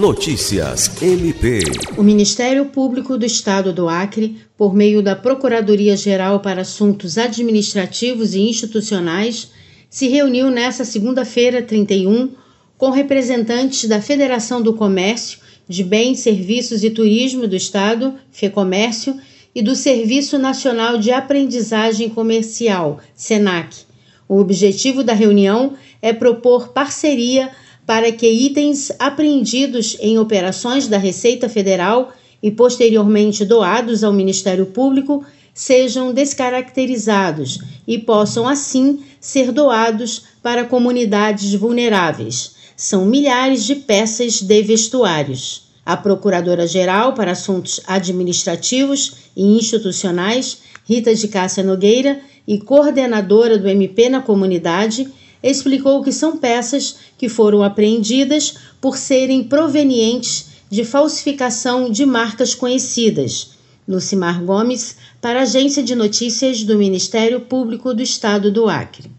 Notícias MP. O Ministério Público do Estado do Acre, por meio da Procuradoria-Geral para Assuntos Administrativos e Institucionais, se reuniu nesta segunda-feira, 31, com representantes da Federação do Comércio, de Bens, Serviços e Turismo do Estado, FEComércio, e do Serviço Nacional de Aprendizagem Comercial, SENAC. O objetivo da reunião é propor parceria para que itens apreendidos em operações da Receita Federal e posteriormente doados ao Ministério Público sejam descaracterizados e possam assim ser doados para comunidades vulneráveis. São milhares de peças de vestuários. A Procuradora-Geral para Assuntos Administrativos e Institucionais, Rita de Cássia Nogueira, e coordenadora do MP na comunidade, explicou que são peças que foram apreendidas por serem provenientes de falsificação de marcas conhecidas. Lucimar Gomes, para a Agência de Notícias do Ministério Público do Estado do Acre.